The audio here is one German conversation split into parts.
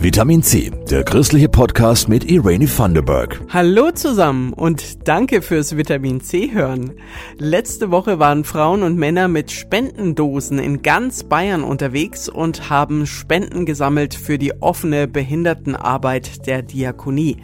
Vitamin C, der christliche Podcast mit Irene Thunderberg. Hallo zusammen und danke fürs Vitamin C hören. Letzte Woche waren Frauen und Männer mit Spendendosen in ganz Bayern unterwegs und haben Spenden gesammelt für die offene Behindertenarbeit der Diakonie.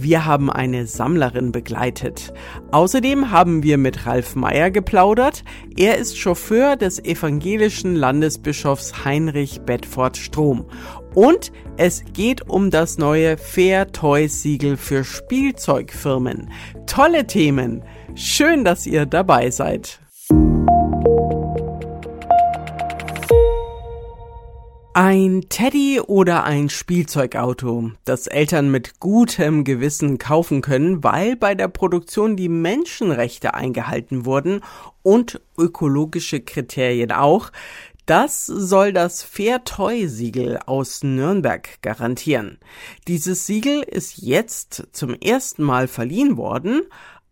Wir haben eine Sammlerin begleitet. Außerdem haben wir mit Ralf Meyer geplaudert. Er ist Chauffeur des evangelischen Landesbischofs Heinrich Bedford Strom. Und es geht um das neue Fair Toys Siegel für Spielzeugfirmen. Tolle Themen. Schön, dass ihr dabei seid. Ein Teddy oder ein Spielzeugauto, das Eltern mit gutem Gewissen kaufen können, weil bei der Produktion die Menschenrechte eingehalten wurden und ökologische Kriterien auch, das soll das Fair Toy Siegel aus Nürnberg garantieren. Dieses Siegel ist jetzt zum ersten Mal verliehen worden,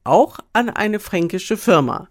auch an eine fränkische Firma.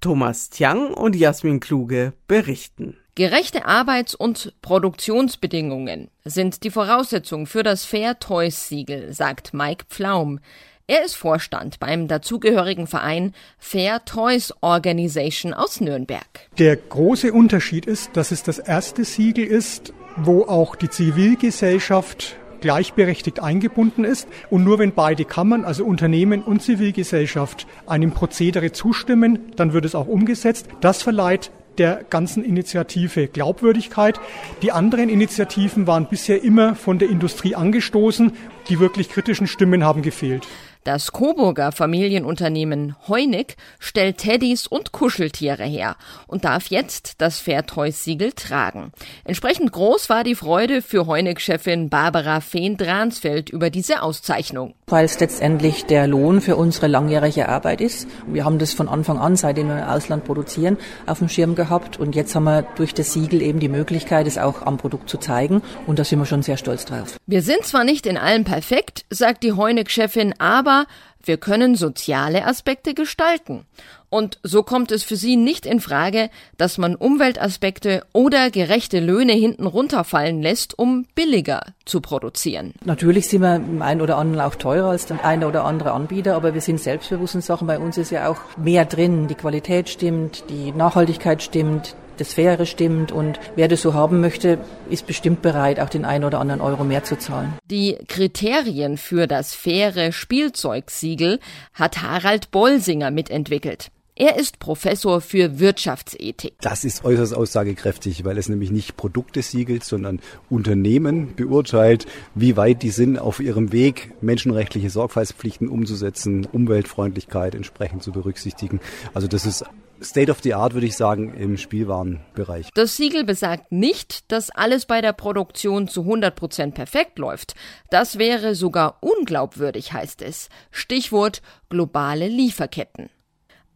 Thomas Tiang und Jasmin Kluge berichten. Gerechte Arbeits- und Produktionsbedingungen sind die Voraussetzung für das Fair Toys Siegel, sagt Mike Pflaum. Er ist Vorstand beim dazugehörigen Verein Fair Toys Organization aus Nürnberg. Der große Unterschied ist, dass es das erste Siegel ist, wo auch die Zivilgesellschaft gleichberechtigt eingebunden ist. Und nur wenn beide Kammern, also Unternehmen und Zivilgesellschaft, einem Prozedere zustimmen, dann wird es auch umgesetzt. Das verleiht der ganzen Initiative Glaubwürdigkeit. Die anderen Initiativen waren bisher immer von der Industrie angestoßen. Die wirklich kritischen Stimmen haben gefehlt. Das Coburger Familienunternehmen Heunig stellt Teddys und Kuscheltiere her und darf jetzt das Fairtoys-Siegel tragen. Entsprechend groß war die Freude für Heunig-Chefin Barbara Fehn-Dransfeld über diese Auszeichnung. Weil es letztendlich der Lohn für unsere langjährige Arbeit ist. Wir haben das von Anfang an, seitdem wir im Ausland produzieren, auf dem Schirm gehabt und jetzt haben wir durch das Siegel eben die Möglichkeit, es auch am Produkt zu zeigen und da sind wir schon sehr stolz drauf. Wir sind zwar nicht in allem perfekt, sagt die Heunig-Chefin, aber aber wir können soziale Aspekte gestalten. Und so kommt es für sie nicht in Frage, dass man Umweltaspekte oder gerechte Löhne hinten runterfallen lässt, um billiger zu produzieren. Natürlich sind wir im einen oder anderen auch teurer als der eine oder andere Anbieter, aber wir sind selbstbewusst in Sachen. Bei uns ist ja auch mehr drin. Die Qualität stimmt, die Nachhaltigkeit stimmt, das Faire stimmt und wer das so haben möchte, ist bestimmt bereit, auch den einen oder anderen Euro mehr zu zahlen. Die Kriterien für das faire Spielzeugsiegel hat Harald Bolsinger mitentwickelt. Er ist Professor für Wirtschaftsethik. Das ist äußerst aussagekräftig, weil es nämlich nicht Produkte siegelt, sondern Unternehmen beurteilt, wie weit die sind auf ihrem Weg, menschenrechtliche Sorgfaltspflichten umzusetzen, Umweltfreundlichkeit entsprechend zu berücksichtigen. Also das ist State of the Art, würde ich sagen, im Spielwarenbereich. Das Siegel besagt nicht, dass alles bei der Produktion zu 100 Prozent perfekt läuft. Das wäre sogar unglaubwürdig, heißt es. Stichwort globale Lieferketten.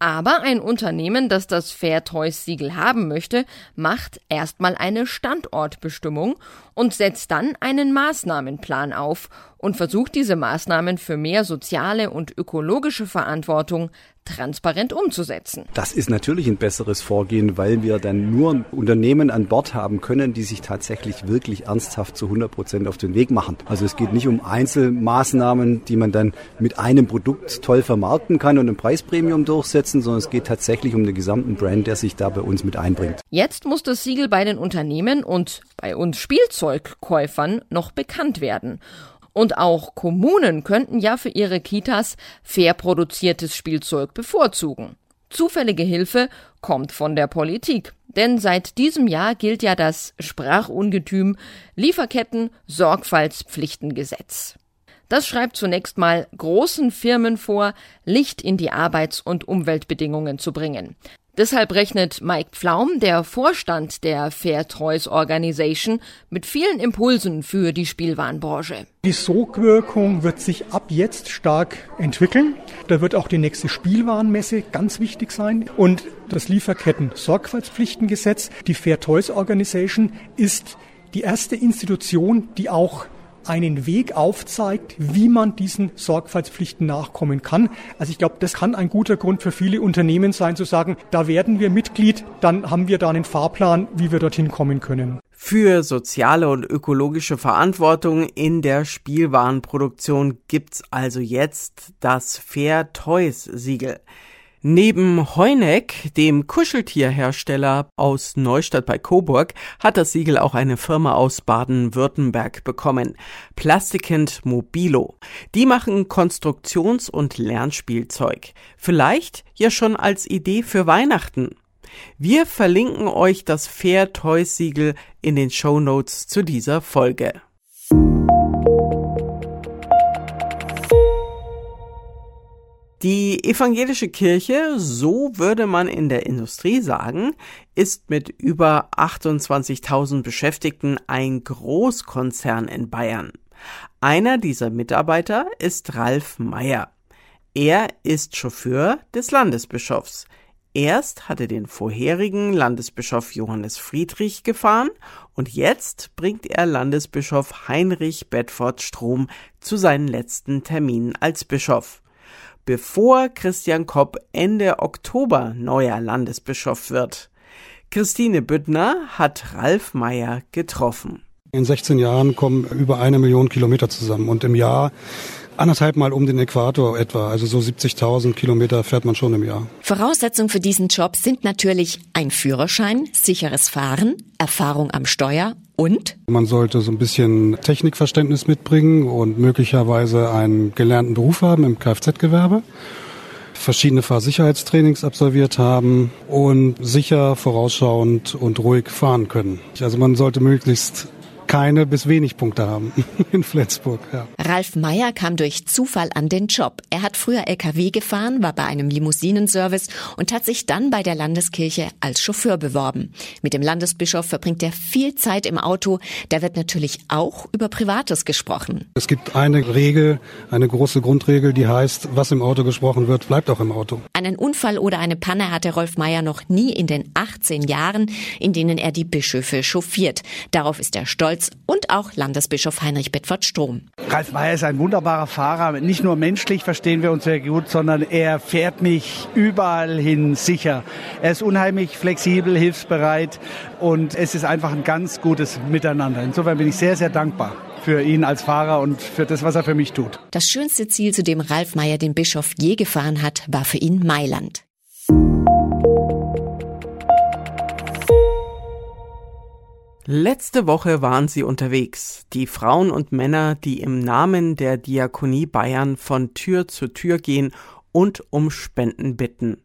Aber ein Unternehmen, das das Fair Toys Siegel haben möchte, macht erstmal eine Standortbestimmung und setzt dann einen Maßnahmenplan auf und versucht diese Maßnahmen für mehr soziale und ökologische Verantwortung transparent umzusetzen. Das ist natürlich ein besseres Vorgehen, weil wir dann nur Unternehmen an Bord haben können, die sich tatsächlich wirklich ernsthaft zu 100 Prozent auf den Weg machen. Also es geht nicht um Einzelmaßnahmen, die man dann mit einem Produkt toll vermarkten kann und ein Preispremium durchsetzen, sondern es geht tatsächlich um den gesamten Brand, der sich da bei uns mit einbringt. Jetzt muss das Siegel bei den Unternehmen und bei uns Spielzeugkäufern noch bekannt werden. Und auch Kommunen könnten ja für ihre Kitas fair produziertes Spielzeug bevorzugen. Zufällige Hilfe kommt von der Politik. Denn seit diesem Jahr gilt ja das Sprachungetüm Lieferketten Sorgfaltspflichtengesetz. Das schreibt zunächst mal großen Firmen vor, Licht in die Arbeits- und Umweltbedingungen zu bringen. Deshalb rechnet Mike Pflaum, der Vorstand der Fair Toys Organization, mit vielen Impulsen für die Spielwarenbranche. Die Sogwirkung wird sich ab jetzt stark entwickeln. Da wird auch die nächste Spielwarenmesse ganz wichtig sein. Und das Lieferketten-Sorgfaltspflichtengesetz, die Fair Toys Organization, ist die erste Institution, die auch einen Weg aufzeigt, wie man diesen Sorgfaltspflichten nachkommen kann. Also ich glaube, das kann ein guter Grund für viele Unternehmen sein, zu sagen, da werden wir Mitglied, dann haben wir da einen Fahrplan, wie wir dorthin kommen können. Für soziale und ökologische Verantwortung in der Spielwarenproduktion gibt's also jetzt das Fair Toys Siegel. Neben Heuneck, dem Kuscheltierhersteller aus Neustadt bei Coburg, hat das Siegel auch eine Firma aus Baden-Württemberg bekommen. Plastikend Mobilo. Die machen Konstruktions- und Lernspielzeug. Vielleicht ja schon als Idee für Weihnachten. Wir verlinken euch das Fair Toys Siegel in den Show Notes zu dieser Folge. Die evangelische Kirche, so würde man in der Industrie sagen, ist mit über 28.000 Beschäftigten ein Großkonzern in Bayern. Einer dieser Mitarbeiter ist Ralf Meyer. Er ist Chauffeur des Landesbischofs. Erst hatte den vorherigen Landesbischof Johannes Friedrich gefahren und jetzt bringt er Landesbischof Heinrich Bedford Strom zu seinen letzten Terminen als Bischof bevor Christian Kopp Ende Oktober neuer Landesbischof wird. Christine Büttner hat Ralf Meyer getroffen. In 16 Jahren kommen über eine Million Kilometer zusammen und im Jahr anderthalb Mal um den Äquator etwa. Also so 70.000 Kilometer fährt man schon im Jahr. Voraussetzungen für diesen Job sind natürlich ein Führerschein, sicheres Fahren, Erfahrung am Steuer und? Man sollte so ein bisschen Technikverständnis mitbringen und möglicherweise einen gelernten Beruf haben im Kfz-Gewerbe verschiedene Fahrsicherheitstrainings absolviert haben und sicher, vorausschauend und ruhig fahren können. Also man sollte möglichst keine bis wenig Punkte haben in Flensburg. Ja. Ralf Meyer kam durch Zufall an den Job. Er hat früher LKW gefahren, war bei einem Limousinenservice und hat sich dann bei der Landeskirche als Chauffeur beworben. Mit dem Landesbischof verbringt er viel Zeit im Auto. Da wird natürlich auch über Privates gesprochen. Es gibt eine Regel, eine große Grundregel, die heißt, was im Auto gesprochen wird, bleibt auch im Auto. Einen Unfall oder eine Panne hatte Rolf Meyer noch nie in den 18 Jahren, in denen er die Bischöfe chauffiert. Darauf ist er stolz Scholz und auch Landesbischof Heinrich Bedford Strom. Ralf Meyer ist ein wunderbarer Fahrer. Nicht nur menschlich verstehen wir uns sehr gut, sondern er fährt mich überall hin sicher. Er ist unheimlich flexibel, hilfsbereit und es ist einfach ein ganz gutes Miteinander. Insofern bin ich sehr, sehr dankbar für ihn als Fahrer und für das, was er für mich tut. Das schönste Ziel, zu dem Ralf Meyer den Bischof je gefahren hat, war für ihn Mailand. Letzte Woche waren sie unterwegs, die Frauen und Männer, die im Namen der Diakonie Bayern von Tür zu Tür gehen und um Spenden bitten.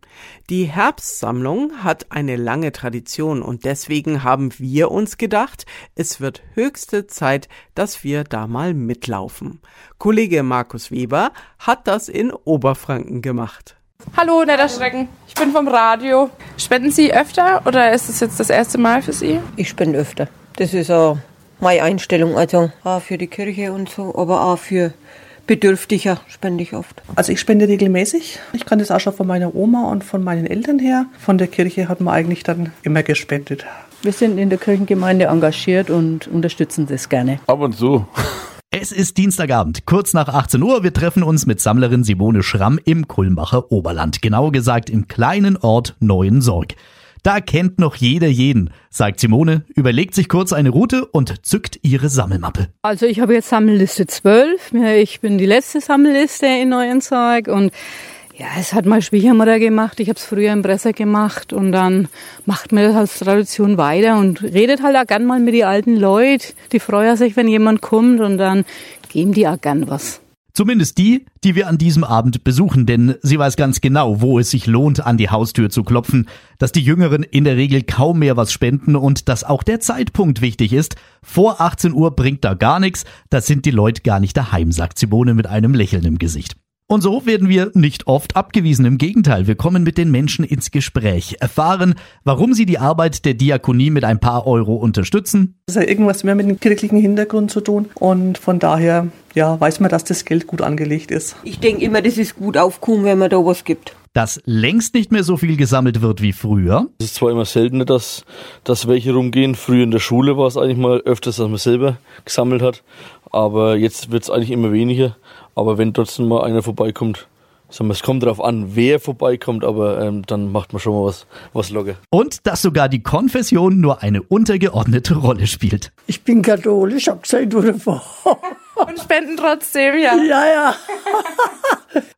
Die Herbstsammlung hat eine lange Tradition und deswegen haben wir uns gedacht, es wird höchste Zeit, dass wir da mal mitlaufen. Kollege Markus Weber hat das in Oberfranken gemacht. Hallo, netter Schrecken. Ich bin vom Radio. Spenden Sie öfter oder ist es jetzt das erste Mal für Sie? Ich spende öfter. Das ist auch meine Einstellung. Also auch für die Kirche und so, aber auch für Bedürftiger spende ich oft. Also ich spende regelmäßig. Ich kann das auch schon von meiner Oma und von meinen Eltern her. Von der Kirche hat man eigentlich dann immer gespendet. Wir sind in der Kirchengemeinde engagiert und unterstützen das gerne. Ab und zu. Es ist Dienstagabend, kurz nach 18 Uhr. Wir treffen uns mit Sammlerin Simone Schramm im Kulmbacher Oberland, genauer gesagt im kleinen Ort Neuensorg. Da kennt noch jeder jeden, sagt Simone, überlegt sich kurz eine Route und zückt ihre Sammelmappe. Also ich habe jetzt Sammelliste 12. Ich bin die letzte Sammelliste in Neuensorg und ja, es hat mal Schwiegermutter gemacht. Ich habe es früher im Presse gemacht und dann macht man das als Tradition weiter und redet halt auch gern mal mit den alten Leuten. Die freuen sich, wenn jemand kommt und dann geben die auch gern was. Zumindest die, die wir an diesem Abend besuchen, denn sie weiß ganz genau, wo es sich lohnt, an die Haustür zu klopfen, dass die Jüngeren in der Regel kaum mehr was spenden und dass auch der Zeitpunkt wichtig ist. Vor 18 Uhr bringt da gar nichts, da sind die Leute gar nicht daheim, sagt Simone mit einem Lächeln im Gesicht. Und so werden wir nicht oft abgewiesen. Im Gegenteil, wir kommen mit den Menschen ins Gespräch, erfahren, warum sie die Arbeit der Diakonie mit ein paar Euro unterstützen. Das hat irgendwas mehr mit dem kirchlichen Hintergrund zu tun und von daher ja, weiß man, dass das Geld gut angelegt ist. Ich denke immer, das ist gut aufkommen, wenn man da was gibt. Dass längst nicht mehr so viel gesammelt wird wie früher. Es ist zwar immer seltener, dass, dass welche rumgehen. Früher in der Schule war es eigentlich mal öfters, dass man selber gesammelt hat. Aber jetzt wird es eigentlich immer weniger. Aber wenn trotzdem mal einer vorbeikommt, es kommt darauf an, wer vorbeikommt, aber ähm, dann macht man schon mal was, was locker. Und dass sogar die Konfession nur eine untergeordnete Rolle spielt. Ich bin katholisch, hab gesagt, wurde vor. Und spenden trotzdem, ja. Ja, ja.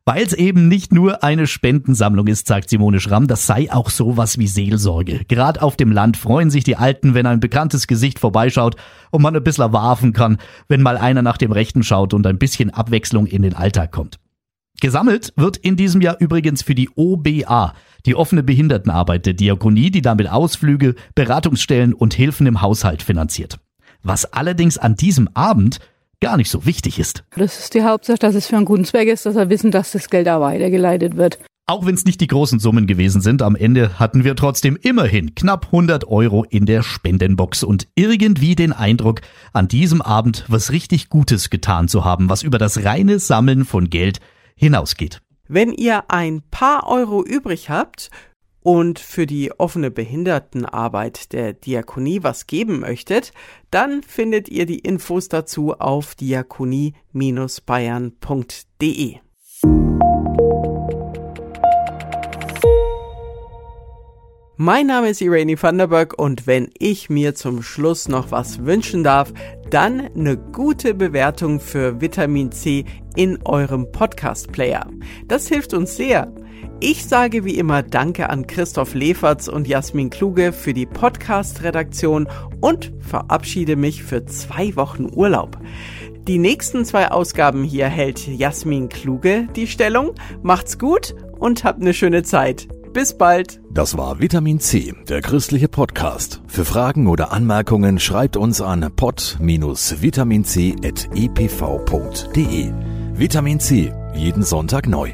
Weil es eben nicht nur eine Spendensammlung ist, sagt Simone Schramm, das sei auch sowas wie Seelsorge. Gerade auf dem Land freuen sich die Alten, wenn ein bekanntes Gesicht vorbeischaut und man ein bisschen warfen kann, wenn mal einer nach dem Rechten schaut und ein bisschen Abwechslung in den Alltag kommt. Gesammelt wird in diesem Jahr übrigens für die OBA, die offene Behindertenarbeit der Diakonie, die damit Ausflüge, Beratungsstellen und Hilfen im Haushalt finanziert. Was allerdings an diesem Abend gar nicht so wichtig ist. Das ist die Hauptsache, dass es für einen guten Zweck ist, dass wir wissen, dass das Geld da weitergeleitet wird. Auch wenn es nicht die großen Summen gewesen sind, am Ende hatten wir trotzdem immerhin knapp 100 Euro in der Spendenbox und irgendwie den Eindruck, an diesem Abend was richtig Gutes getan zu haben, was über das reine Sammeln von Geld hinausgeht. Wenn ihr ein paar Euro übrig habt und für die offene Behindertenarbeit der Diakonie was geben möchtet, dann findet ihr die Infos dazu auf diakonie-bayern.de. Mein Name ist Irene Vanderberg und wenn ich mir zum Schluss noch was wünschen darf, dann eine gute Bewertung für Vitamin C in eurem Podcast-Player. Das hilft uns sehr. Ich sage wie immer Danke an Christoph Leferz und Jasmin Kluge für die Podcast-Redaktion und verabschiede mich für zwei Wochen Urlaub. Die nächsten zwei Ausgaben hier hält Jasmin Kluge die Stellung. Macht's gut und habt eine schöne Zeit. Bis bald. Das war Vitamin C, der christliche Podcast. Für Fragen oder Anmerkungen schreibt uns an pod-vitaminc.epv.de. Vitamin C, jeden Sonntag neu.